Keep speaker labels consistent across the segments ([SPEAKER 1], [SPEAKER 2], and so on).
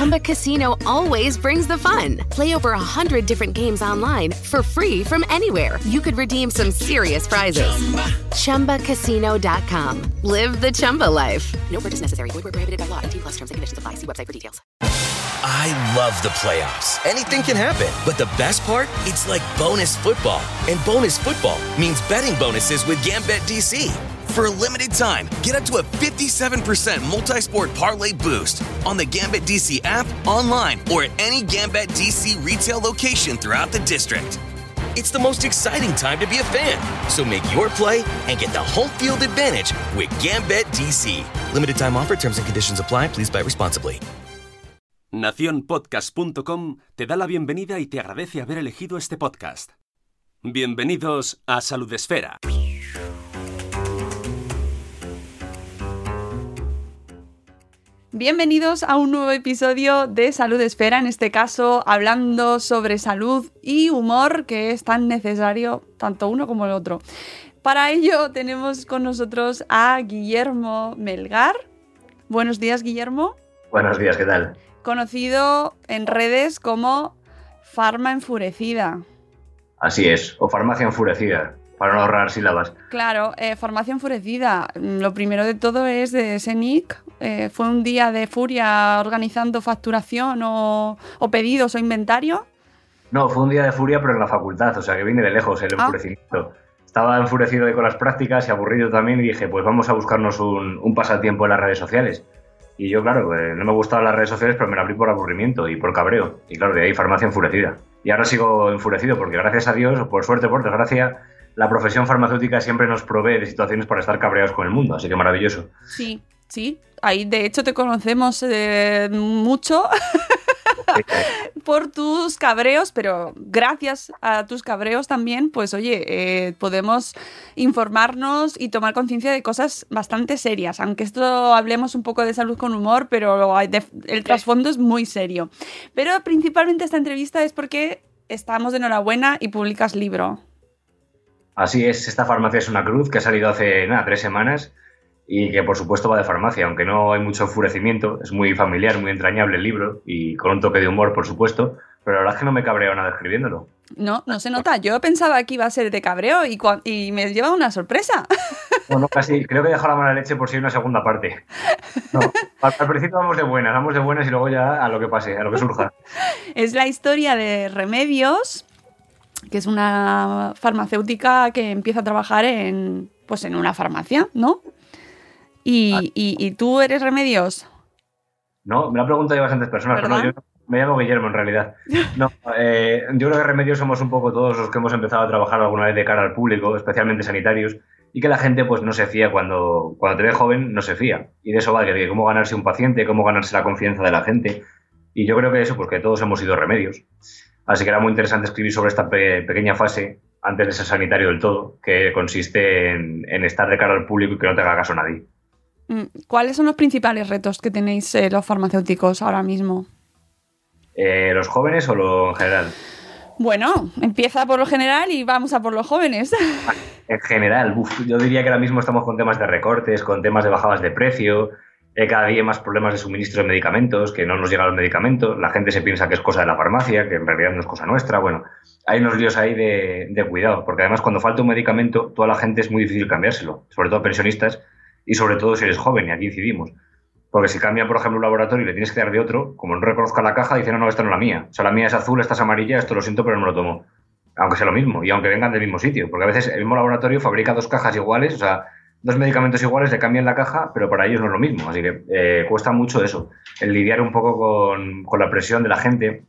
[SPEAKER 1] Chumba Casino always brings the fun. Play over a hundred different games online for free from anywhere. You could redeem some serious prizes. Chumba. ChumbaCasino.com. Live the Chumba life. No purchase necessary. Void where prohibited by law. T plus terms and conditions apply. See website for details.
[SPEAKER 2] I love the playoffs. Anything can happen. But the best part? It's like bonus football. And bonus football means betting bonuses with Gambit DC. For a limited time, get up to a 57% multi-sport parlay boost on the Gambit DC app, online, or at any Gambit DC retail location throughout the district. It's the most exciting time to be a fan. So make your play and get the home field advantage with Gambit DC. Limited time offer, terms and conditions apply. Please buy responsibly.
[SPEAKER 3] Naciónpodcast.com te da la bienvenida y te agradece haber elegido este podcast. Bienvenidos a Salud Esfera.
[SPEAKER 4] Bienvenidos a un nuevo episodio de Salud Esfera, en este caso hablando sobre salud y humor que es tan necesario tanto uno como el otro. Para ello tenemos con nosotros a Guillermo Melgar. Buenos días, Guillermo.
[SPEAKER 5] Buenos días, ¿qué tal?
[SPEAKER 4] Conocido en redes como Farma Enfurecida.
[SPEAKER 5] Así es, o Farmacia Enfurecida, para no ahorrar sílabas.
[SPEAKER 4] Claro, eh, Farmacia Enfurecida. Lo primero de todo es de ese nick. Eh, ¿Fue un día de furia organizando facturación o, o, pedidos o inventario?
[SPEAKER 5] No, fue un día de furia, pero en la facultad, o sea que viene de lejos el enfurecimiento. Estaba enfurecido con las prácticas y aburrido también y dije, pues vamos a buscarnos un, un pasatiempo en las redes sociales. Y yo, claro, eh, no me gustaban las redes sociales, pero me la abrí por aburrimiento y por cabreo. Y claro, de ahí farmacia enfurecida. Y ahora sigo enfurecido porque gracias a Dios, por suerte, por desgracia, la profesión farmacéutica siempre nos provee de situaciones para estar cabreados con el mundo. Así que maravilloso.
[SPEAKER 4] Sí, sí. Ahí de hecho te conocemos eh, mucho por tus cabreos, pero gracias a tus cabreos también, pues oye, eh, podemos informarnos y tomar conciencia de cosas bastante serias, aunque esto hablemos un poco de salud con humor, pero el trasfondo es muy serio. Pero principalmente esta entrevista es porque estamos de enhorabuena y publicas libro.
[SPEAKER 5] Así es, esta farmacia es una cruz que ha salido hace nada, tres semanas y que por supuesto va de farmacia, aunque no hay mucho enfurecimiento, es muy familiar, muy entrañable el libro y con un toque de humor, por supuesto, pero la verdad es que no me cabreo nada escribiéndolo.
[SPEAKER 4] No, no se nota. Yo pensaba que iba a ser de cabreo y, y me lleva una sorpresa.
[SPEAKER 5] Bueno, casi, creo que he dejado la mala leche por si hay una segunda parte. No, al, al, principio vamos de buenas, vamos de buenas y luego ya a lo que pase, a lo que surja.
[SPEAKER 4] Es la historia de Remedios, que es una farmacéutica que empieza a trabajar en, pues en una farmacia, ¿no? ¿Y, ah. y, y tú eres Remedios?
[SPEAKER 5] No, me lo han preguntado ya bastantes personas, ¿verdad? pero no, yo me llamo Guillermo en realidad. No, eh, yo creo que Remedios somos un poco todos los que hemos empezado a trabajar alguna vez de cara al público, especialmente sanitarios, y que la gente pues no se fía cuando, cuando te ve joven, no se fía. Y de eso va, de cómo ganarse un paciente, cómo ganarse la confianza de la gente. Y yo creo que eso, pues que todos hemos sido remedios. Así que era muy interesante escribir sobre esta pe pequeña fase antes de ser sanitario del todo, que consiste en, en, estar de cara al público y que no te haga caso nadie.
[SPEAKER 4] ¿Cuáles son los principales retos que tenéis eh, los farmacéuticos ahora mismo?
[SPEAKER 5] Eh, ¿Los jóvenes o lo en general?
[SPEAKER 4] Bueno, empieza por lo general y vamos a por los jóvenes.
[SPEAKER 5] En general, uf, yo diría que ahora mismo estamos con temas de recortes, con temas de bajadas de precio, eh, cada día más problemas de suministro de medicamentos, que no nos llegan los medicamentos, la gente se piensa que es cosa de la farmacia, que en realidad no es cosa nuestra. Bueno, hay unos líos ahí de, de cuidado, porque además cuando falta un medicamento, toda la gente es muy difícil cambiárselo, sobre todo pensionistas y sobre todo si eres joven, y aquí incidimos. Porque si cambia, por ejemplo, un laboratorio y le tienes que dar de otro, como no reconozca la caja, dice, no, no, esta no es la mía. O sea, la mía es azul, esta es amarilla, esto lo siento, pero no me lo tomo. Aunque sea lo mismo, y aunque vengan del mismo sitio. Porque a veces el mismo laboratorio fabrica dos cajas iguales, o sea, dos medicamentos iguales, le cambian la caja, pero para ellos no es lo mismo. Así que eh, cuesta mucho eso. El lidiar un poco con, con, la presión de la gente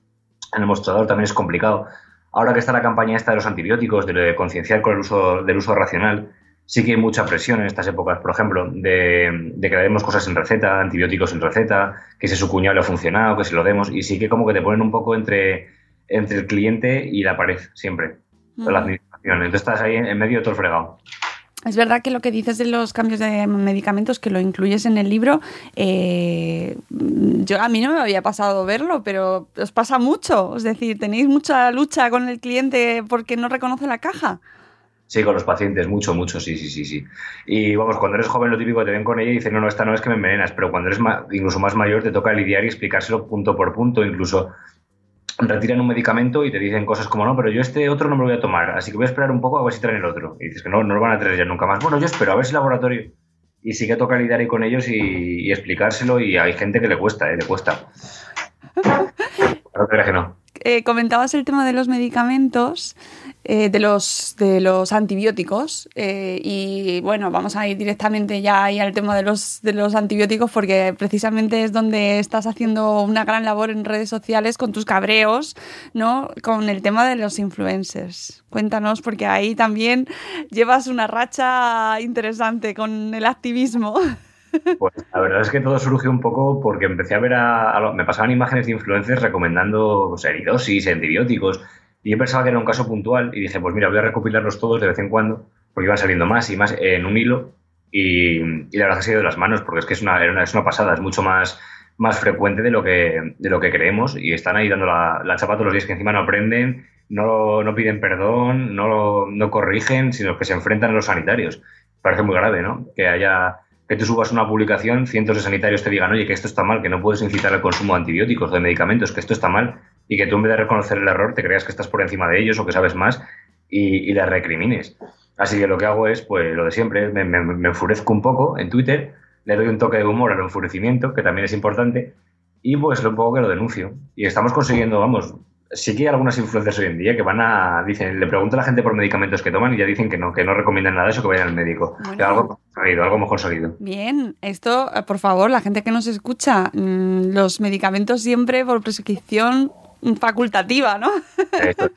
[SPEAKER 5] en el mostrador también es complicado. Ahora que está la campaña esta de los antibióticos, de, de concienciar con el uso, del uso racional, sí que hay mucha presión en estas épocas, por ejemplo, de, de que le demos cosas en receta, antibióticos en receta, que si su cuñado le ha funcionado, que se lo demos, y sí que como que te ponen un poco entre, entre el cliente y la pared, siempre, mm. la administración. Entonces estás ahí en, en medio de todo el fregado.
[SPEAKER 4] Es verdad que lo que dices de los cambios de medicamentos, que lo incluyes en el libro, eh, yo a mí no me había pasado verlo, pero os pasa mucho. Es decir, tenéis mucha lucha con el cliente porque no reconoce la caja.
[SPEAKER 5] Sí, con los pacientes, mucho, mucho, sí, sí, sí, sí. Y vamos, cuando eres joven lo típico te ven con ella y dicen, no, no, esta no es que me envenenas, pero cuando eres incluso más mayor te toca lidiar y explicárselo punto por punto, incluso retiran un medicamento y te dicen cosas como, no, pero yo este otro no me lo voy a tomar, así que voy a esperar un poco a ver si traen el otro. Y dices que no, no lo van a traer ya nunca más. Bueno, yo espero a ver si el laboratorio. Y sí que toca lidiar ahí con ellos y, explicárselo y hay gente que le cuesta, ¿eh? Le cuesta. Claro que no.
[SPEAKER 4] Eh, comentabas el tema de los medicamentos. Eh, de, los, de los antibióticos. Eh, y bueno, vamos a ir directamente ya al tema de los, de los antibióticos porque precisamente es donde estás haciendo una gran labor en redes sociales con tus cabreos, ¿no? Con el tema de los influencers. Cuéntanos porque ahí también llevas una racha interesante con el activismo.
[SPEAKER 5] Pues la verdad es que todo surgió un poco porque empecé a ver a, me pasaban imágenes de influencers recomendando pues, eridosis, antibióticos, y yo pensaba que era un caso puntual y dije, pues mira, voy a recopilarlos todos de vez en cuando, porque iban saliendo más y más en un hilo. Y, la verdad que se ha ido de las manos, porque es que es una, es una pasada, es mucho más, más frecuente de lo, que, de lo que creemos. Y están ahí dando la, la chapa todos los días que encima no aprenden, no, no piden perdón, no, no corrigen, sino que se enfrentan a los sanitarios. Parece muy grave, ¿no? Que haya que tú subas una publicación, cientos de sanitarios te digan, oye, que esto está mal, que no puedes incitar al consumo de antibióticos, de medicamentos, que esto está mal, y que tú en vez de reconocer el error te creas que estás por encima de ellos o que sabes más y, y les recrimines. Así que lo que hago es, pues lo de siempre, me, me, enfurezco un poco en Twitter, le doy un toque de humor al enfurecimiento, que también es importante, y pues un poco que lo denuncio. Y estamos consiguiendo, vamos, sí que hay algunas influencias hoy en día que van a, dicen, le pregunto a la gente por medicamentos que toman y ya dicen que no, que no recomiendan nada de eso, que vayan al médico. algo salido, algo mejor salido.
[SPEAKER 4] Bien, esto, eh, por favor, la gente que nos escucha, mm, los medicamentos siempre por prescripción facultativa, ¿no?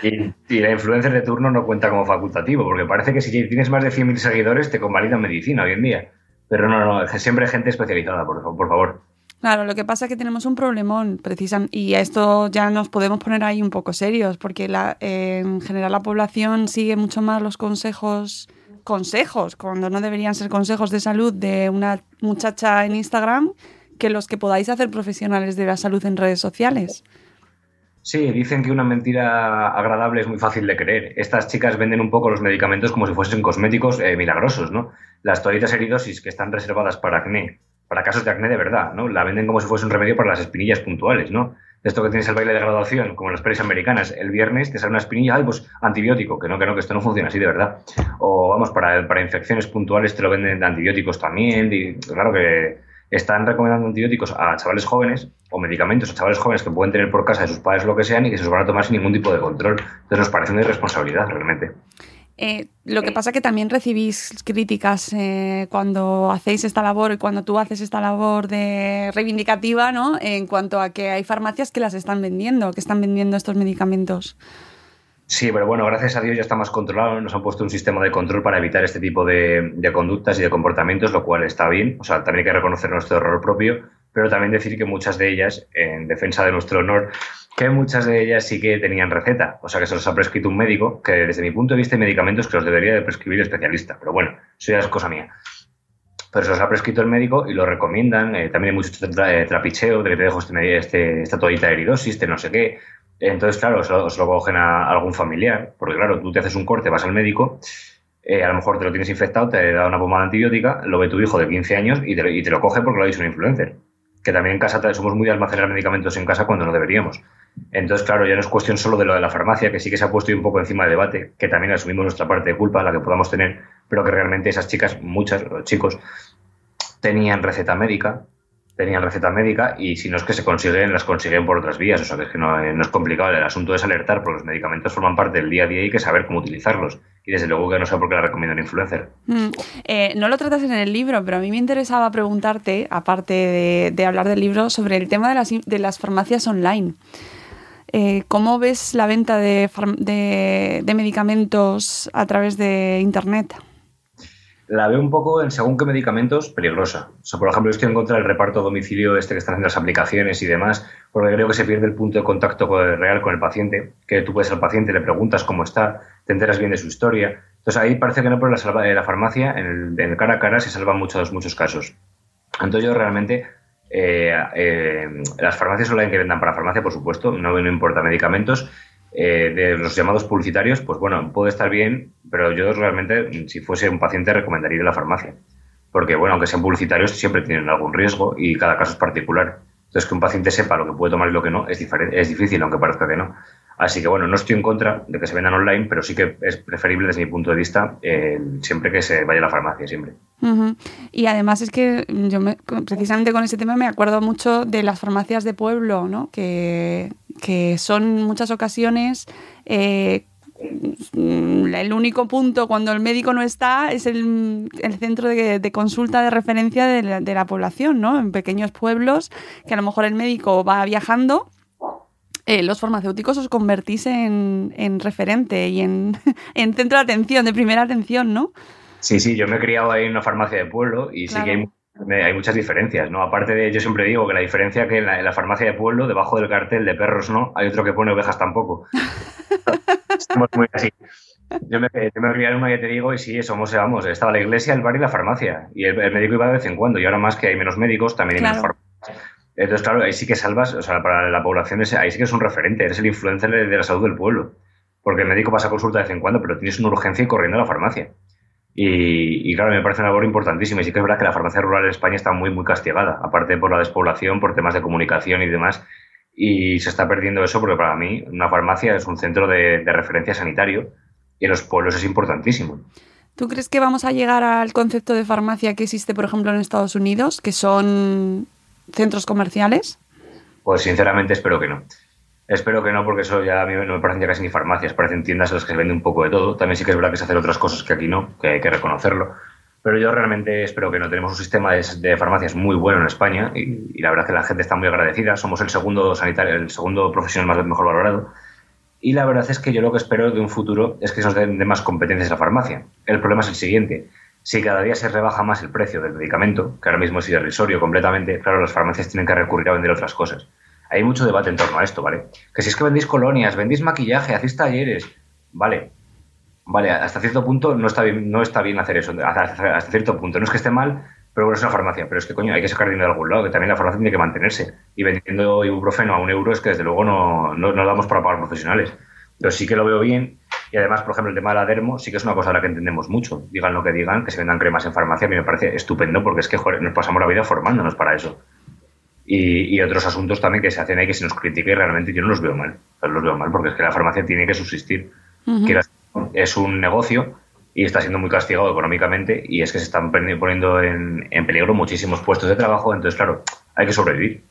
[SPEAKER 5] Y, y, la influencer de turno no cuenta como facultativo, porque parece que si tienes más de 100.000 seguidores te convalidan medicina hoy en día. Pero no, no, siempre hay gente especializada, por, por favor.
[SPEAKER 4] Claro, lo que pasa es que tenemos un problemón, precisamente, y a esto ya nos podemos poner ahí un poco serios, porque la, en general la población sigue mucho más los consejos, consejos, cuando no deberían ser consejos de salud de una muchacha en Instagram, que los que podáis hacer profesionales de la salud en redes sociales.
[SPEAKER 5] Sí, dicen que una mentira agradable es muy fácil de creer. Estas chicas venden un poco los medicamentos como si fuesen cosméticos eh, milagrosos, ¿no? Las toallitas heridosis que están reservadas para acné para casos de acné de verdad, ¿no? La venden como si fuese un remedio para las espinillas puntuales, ¿no? Esto que tienes el baile de graduación, como en las pelis americanas, el viernes te sale una espinilla, ay, pues antibiótico, que no, que no, que esto no funciona así de verdad. O vamos, para, para infecciones puntuales te lo venden de antibióticos también, y claro que están recomendando antibióticos a chavales jóvenes o medicamentos a chavales jóvenes que pueden tener por casa de sus padres lo que sean y que se los van a tomar sin ningún tipo de control. Entonces nos parece una irresponsabilidad realmente.
[SPEAKER 4] Eh, lo que pasa es que también recibís críticas eh, cuando hacéis esta labor y cuando tú haces esta labor de reivindicativa, ¿no? En cuanto a que hay farmacias que las están vendiendo, que están vendiendo estos medicamentos.
[SPEAKER 5] Sí, pero bueno, gracias a Dios ya está más controlado. Nos han puesto un sistema de control para evitar este tipo de, de conductas y de comportamientos, lo cual está bien. O sea, también hay que reconocer nuestro error propio, pero también decir que muchas de ellas, en defensa de nuestro honor, que muchas de ellas sí que tenían receta, o sea que se los ha prescrito un médico, que desde mi punto de vista hay medicamentos que los debería de prescribir especialista, pero bueno, eso ya es cosa mía. Pero se los ha prescrito el médico y lo recomiendan, eh, también hay mucho eh, trapicheo, de que te dejo este, este, esta toallita de heridosis, este no sé qué. Entonces, claro, se lo, cogen a, algún familiar, porque claro, tú te haces un corte, vas al médico, eh, a lo mejor te lo tienes infectado, te da una pomada antibiótica, lo ve tu hijo de 15 años y te, y te lo coge porque lo ha dicho un influencer. Que también en casa somos muy de almacenar medicamentos en casa cuando no deberíamos. Entonces, claro, ya no es cuestión solo de lo de la farmacia, que sí que se ha puesto un poco encima de debate, que también asumimos nuestra parte de culpa, la que podamos tener, pero que realmente esas chicas, muchas, chicos, tenían receta médica, tenían receta médica y si no es que se consiguen, las consiguen por otras vías. O sea, que es que no, eh, es complicado. El asunto es alertar, porque los medicamentos forman parte del día a día y hay que saber cómo utilizarlos. Y desde luego que no sé por qué la recomiendo un influencer.
[SPEAKER 4] Mm, eh, no lo tratas en el libro, pero a mí me interesaba preguntarte, aparte de, hablar del libro, sobre el tema de las, de las farmacias online. Eh, ¿Cómo ves la venta de, medicamentos a través de Internet?
[SPEAKER 5] La veo un poco en según qué medicamentos peligrosa. O por ejemplo, estoy en contra del reparto a domicilio este que están haciendo las aplicaciones y demás, porque creo que se pierde el punto de contacto real con el paciente, que tú puedes al paciente, le preguntas cómo está, te enteras bien de su historia, Entonces ahí parece que no, pero la, la farmacia, en cara a cara, se salvan muchos, muchos casos. Entonces yo realmente, eh, eh, las farmacias las que vendan para farmacia, por supuesto, no, no importa medicamentos. Eh, de los llamados publicitarios, pues bueno, puede estar bien, pero yo realmente, si fuese un paciente, recomendaría la farmacia. Porque, bueno, aunque sean publicitarios, siempre tienen algún riesgo y cada caso es particular. Entonces, que un paciente sepa lo que puede tomar y lo que no es, es difícil, aunque parezca que no. Así que bueno, no estoy en contra de que se vendan online, pero sí que es preferible desde mi punto de vista siempre que se vaya a la farmacia, siempre.
[SPEAKER 4] Y además es que yo precisamente con ese tema me acuerdo mucho de las farmacias de pueblo, ¿no? que, que son muchas ocasiones... Eh, el único punto cuando el médico no está es el, centro de, consulta de referencia de la, de la, población, ¿no? En pequeños pueblos que a lo mejor el médico va viajando eh, los farmacéuticos os convertís en, referente y en, centro de atención, de primera atención, ¿no?
[SPEAKER 5] Sí, sí, yo me he criado ahí en una farmacia de pueblo y sí que hay, muchas diferencias, ¿no? Aparte de, yo siempre digo que la diferencia que en la, farmacia de pueblo, debajo del cartel de perros no, hay otro que pone ovejas tampoco. Estamos muy así. Yo me, yo me en una, ya te digo, y sí, somos, vamos, estaba la iglesia, el bar y la farmacia. Y el, médico iba de vez en cuando. Y ahora más que hay menos médicos, también hay menos farmacias. Entonces, claro, ahí sí que salvas, o sea, para la población, ahí sí que es un referente, eres el influencer de, la salud del pueblo. Porque el médico pasa a consulta de vez en cuando, pero tienes una urgencia y corriendo a la farmacia. Y, claro, me parece una labor importantísima. Y sí que es verdad que la farmacia rural en España está muy, muy castigada, aparte por la despoblación, por temas de comunicación y demás. Y se está perdiendo eso porque para mí una farmacia es un centro de, de referencia sanitario y en los pueblos es importantísimo.
[SPEAKER 4] ¿Tú crees que vamos a llegar al concepto de farmacia que existe, por ejemplo, en Estados Unidos, que son centros comerciales?
[SPEAKER 5] Pues sinceramente espero que no. Espero que no, porque eso ya a mí no me parecen ya casi ni farmacias, parecen tiendas en las que se vende un poco de todo. También sí que es verdad que se hacen otras cosas que aquí no, que hay que reconocerlo. Pero yo realmente espero que no. Tenemos un sistema de, farmacias muy bueno en España y, la verdad es que la gente está muy agradecida. Somos el segundo sanitario, el segundo profesional más mejor valorado. Y la verdad es que yo lo que espero de un futuro es que se nos den más competencias a la farmacia. El problema es el siguiente si cada día se rebaja más el precio del medicamento, que ahora mismo es irrisorio completamente, claro, las farmacias tienen que recurrir a vender otras cosas. Hay mucho debate en torno a esto, ¿vale? Que si es que vendéis colonias, vendéis maquillaje, hacéis talleres, vale, vale, hasta cierto punto no está bien, no está bien hacer eso, hasta, cierto punto. No es que esté mal, pero bueno, es una farmacia. Pero es que, coño, hay que sacar dinero de algún lado, que también la farmacia tiene que mantenerse. Y vendiendo ibuprofeno a un euro es que, desde luego, no, no, no damos para pagar profesionales. Pero sí que lo veo bien y además, por ejemplo, el tema de la dermo sí que es una cosa a la que entendemos mucho. Digan lo que digan, que se vendan cremas en farmacia, a mí me parece estupendo porque es que nos pasamos la vida formándonos para eso. Y, otros asuntos también que se hacen ahí que se nos critique y realmente yo no los veo mal. No los veo mal porque es que la farmacia tiene que subsistir. es un negocio y está siendo muy castigado económicamente y es que se están poniendo en, en peligro muchísimos puestos de trabajo. Entonces, claro, hay que sobrevivir.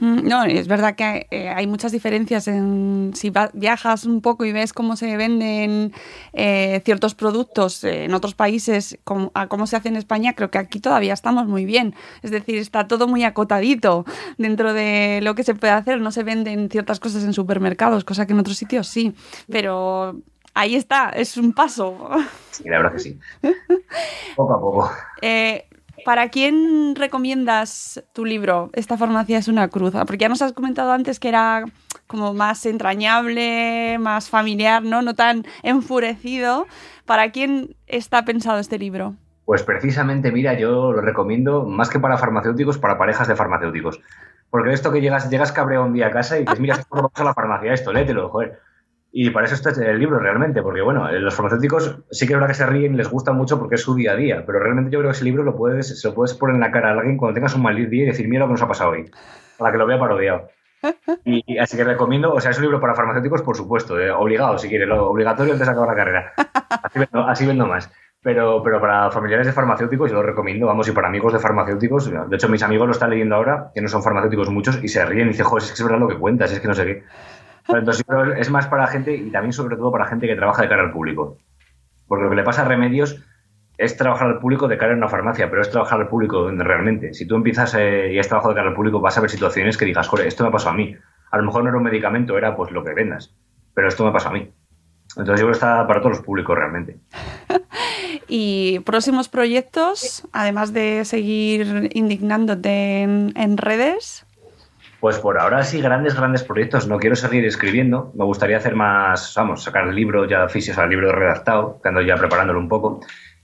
[SPEAKER 4] No, es verdad que eh, hay, muchas diferencias en si viajas un poco y ves cómo se venden eh, ciertos productos en otros países a cómo se hace en España, creo que aquí todavía estamos muy bien. Es decir, está todo muy acotadito dentro de lo que se puede hacer. No se venden ciertas cosas en supermercados, cosa que en otros sitios sí. Pero ahí está, es un paso.
[SPEAKER 5] Sí, la verdad que sí. poco a poco.
[SPEAKER 4] Eh, ¿Para quién recomiendas tu libro? Esta farmacia es una cruz. Porque ya nos has comentado antes que era como más entrañable, más familiar, ¿no? No tan enfurecido. ¿Para quién está pensado este libro?
[SPEAKER 5] Pues precisamente, mira, yo lo recomiendo más que para farmacéuticos, para parejas de farmacéuticos. Porque esto que llegas, llegas cabreo un día a casa y dices, mira, vamos a la farmacia, esto, léetelo, joder. Y para eso está el libro realmente, porque bueno, los farmacéuticos sí que es verdad que se ríen y les gusta mucho porque es su día a día, pero realmente yo creo que ese libro lo puedes, se lo puedes poner en la cara a alguien cuando tengas un mal día y decir, mira lo que nos ha pasado hoy, para que lo vea parodiado. Y, así que recomiendo, o sea, es un libro para farmacéuticos, por supuesto, eh, obligado si quieres, lo obligatorio antes de acabar la carrera. Así vendo, más. Pero, pero para familiares de farmacéuticos yo lo recomiendo, vamos, y para amigos de farmacéuticos, de hecho mis amigos lo están leyendo ahora, que no son farmacéuticos muchos, y se ríen y dicen, joder, es que es verdad lo que cuentas, es que no sé qué. Entonces, es más para gente y también, sobre todo, para gente que trabaja de cara al público. Porque lo que le pasa a Remedios es trabajar al público de cara en una farmacia, pero es trabajar al público realmente. Si tú empiezas eh, y has trabajado de cara al público, vas a ver situaciones que digas, joder, esto me pasó a mí. A lo mejor no era un medicamento, era pues lo que vendas, pero esto me pasó a mí. Entonces yo creo que está para todos los públicos realmente.
[SPEAKER 4] y próximos proyectos, además de seguir indignándote en redes.
[SPEAKER 5] Pues por ahora sí, grandes, grandes proyectos. No quiero seguir escribiendo. Me gustaría hacer más, vamos, sacar el libro ya oficios, al libro redactado, que ando ya preparándolo un poco.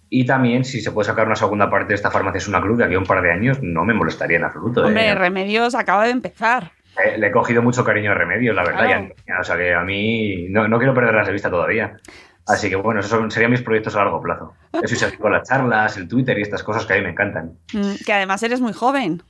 [SPEAKER 5] Y también, si se puede sacar una segunda parte de esta farmacia es una cruz de aquí a un par de años, no me molestaría en absoluto.
[SPEAKER 4] Hombre,
[SPEAKER 5] ¿eh?
[SPEAKER 4] Remedios acaba de empezar.
[SPEAKER 5] Eh, le he cogido mucho cariño a Remedios, la verdad.
[SPEAKER 4] Claro.
[SPEAKER 5] ya- o sea que a mí no, no quiero perder la vista todavía. Así que bueno, esos son- serían mis proyectos a largo plazo. Eso y seguir con las charlas, el Twitter y estas cosas que a mí me encantan.
[SPEAKER 4] Mm, Que además eres muy joven.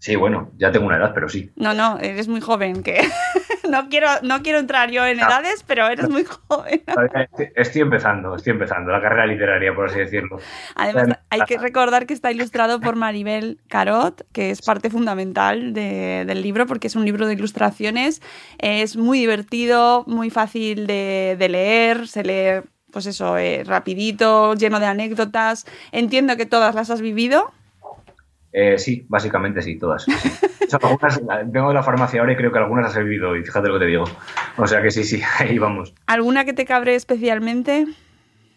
[SPEAKER 5] Sí, bueno, ya tengo una edad, pero sí.
[SPEAKER 4] No, no, eres muy joven, que no quiero, no quiero entrar yo en
[SPEAKER 5] No.
[SPEAKER 4] edades, pero eres muy joven.
[SPEAKER 5] Estoy, empezando, estoy empezando la carrera literaria, por así decirlo.
[SPEAKER 4] Además, hay que recordar que está ilustrado por Maribel Carot, que es parte fundamental de- del libro, porque es un libro de ilustraciones. Es muy divertido, muy fácil de, de leer, se lee, pues eso, eh, rapidito, lleno de anécdotas. Entiendo que todas las has vivido.
[SPEAKER 5] Eh, sí, básicamente sí, todas. sí. O sea, algunas, vengo de la farmacia ahora y creo que algunas las he vivido, y fíjate lo que te digo. O sea que sí, sí, ahí vamos.
[SPEAKER 4] ¿Alguna que te cabre especialmente?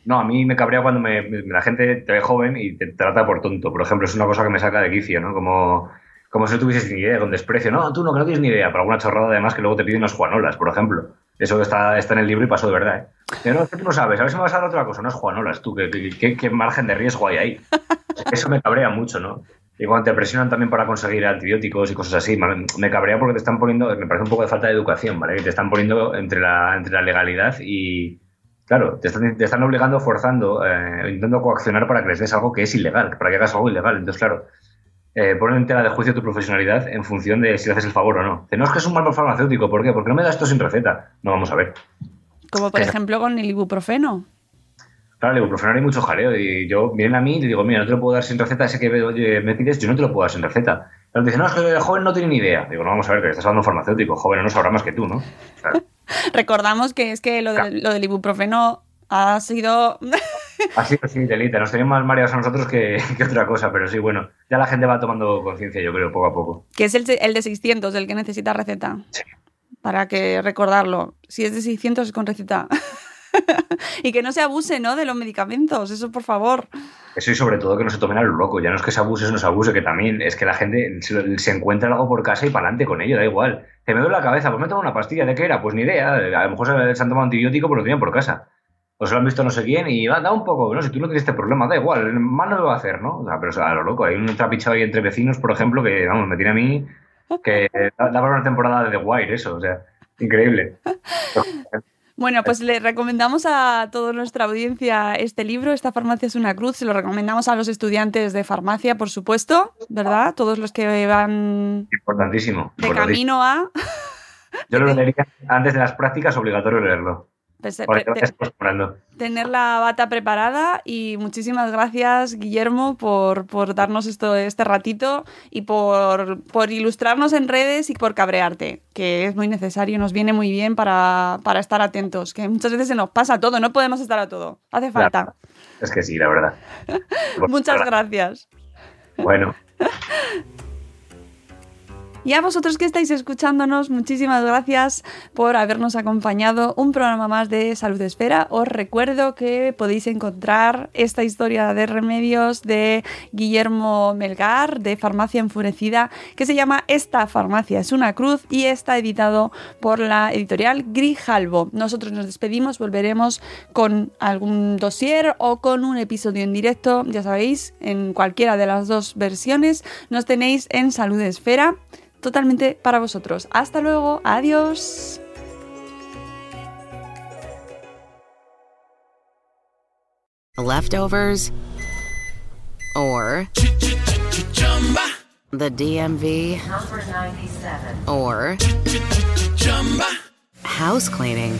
[SPEAKER 5] No, a mí me cabrea cuando me, me- la gente te ve joven y te trata por tonto. Por ejemplo, es una cosa que me saca de quicio, ¿no? Como, como si no tuvieses ni idea, con desprecio. No, tú no, que no tienes ni idea. Por alguna chorrada, además, que luego te piden unas juanolas, por ejemplo. Eso está, está en el libro y pasó de verdad, ¿eh? Pero no, es que tú no sabes, a ver si me vas a dar otra cosa, unas juanolas, tú, ¿qué, qué, qué- qué margen de riesgo hay ahí? Eso me cabrea mucho, ¿no? Y cuando te presionan también para conseguir antibióticos y cosas así, me cabrea porque te están poniendo, me parece un poco de falta de educación, ¿vale? Que te están poniendo entre la, entre la legalidad y, claro, te están, te están obligando, forzando, eh, intentando coaccionar para que les des algo que es ilegal, para que hagas algo ilegal. Entonces, claro, eh, ponen en tela de juicio tu profesionalidad en función de si le haces el favor o no. Dice, no, es que es un mal farmacéutico, ¿por qué? Porque no me das esto sin receta. No, vamos a ver.
[SPEAKER 4] Como por ejemplo con el ibuprofeno.
[SPEAKER 5] Claro, el ibuprofeno hay mucho jaleo y yo, vienen a mí y le digo, mira, no te lo puedo dar sin receta, ese que oye, me pides, yo no te lo puedo dar sin receta. Pero dicen, no, es que el joven no tiene ni idea. Digo, no, vamos a ver, que estás hablando farmacéutico, joven no sabrá más que tú, ¿no? Claro.
[SPEAKER 4] Recordamos que es que lo,
[SPEAKER 5] Claro.
[SPEAKER 4] lo del ibuprofeno ha sido
[SPEAKER 5] Así que sí, delita, nos tenemos más mareados a nosotros que, que otra cosa, pero sí, bueno, ya la gente va tomando conciencia, yo creo, poco a poco.
[SPEAKER 4] que es el, el de 600, el que necesita receta.
[SPEAKER 5] Sí.
[SPEAKER 4] Para que recordarlo. Si es de 600 es con receta. y que no se abuse, ¿no? De los medicamentos, eso por favor.
[SPEAKER 5] Eso y sobre todo que no se tomen a lo loco, ya no es que se abuse o no se abuse, que también es que la gente se, encuentra algo por casa y para adelante con ello, da igual. Te me duele la cabeza, pues me tomo una pastilla, ¿de qué era? Pues ni idea, a lo mejor se, han tomado antibiótico pero lo tenían por casa. O se lo han visto no sé quién y va, da un poco, no, si tú no tienes este problema, da igual, mal no lo va a hacer, ¿no? O sea, pero o sea, a lo loco, hay un trapichado ahí entre vecinos, por ejemplo, que, vamos, me tiene a mí que da da para una temporada de The Wire, eso, o sea, increíble.
[SPEAKER 4] Bueno, pues le recomendamos a toda nuestra audiencia este libro, Esta farmacia es una cruz. Se lo recomendamos a los estudiantes de farmacia, por supuesto, ¿verdad? Todos los que van
[SPEAKER 5] Importantísimo.
[SPEAKER 4] de
[SPEAKER 5] importantísimo.
[SPEAKER 4] camino a...
[SPEAKER 5] Yo lo leería antes de las prácticas, obligatorio leerlo.
[SPEAKER 4] Pues, te-
[SPEAKER 5] te vayas acostumbrando.
[SPEAKER 4] tener la bata preparada y muchísimas gracias Guillermo por, por darnos esto, este ratito y por, por ilustrarnos en redes y por cabrearte, que es muy necesario, nos viene muy bien para, para estar atentos, que muchas veces se nos pasa todo, no podemos estar a todo, hace falta.
[SPEAKER 5] Es que sí, la verdad.
[SPEAKER 4] Muchas gracias.
[SPEAKER 5] Bueno,
[SPEAKER 4] Y a vosotros que estáis escuchándonos, muchísimas gracias por habernos acompañado un programa más de Salud Esfera. Os recuerdo que podéis encontrar esta historia de remedios de Guillermo Melgar, de Farmacia Enfurecida, que se llama Esta farmacia es una cruz y está editado por la editorial Grijalvo. Nosotros nos despedimos, volveremos con algún dossier o con un episodio en directo, ya sabéis, en cualquiera de las dos versiones. Nos tenéis en Salud Esfera totalmente para vosotros. Hasta luego, adiós.
[SPEAKER 1] Leftovers or the DMV or house cleaning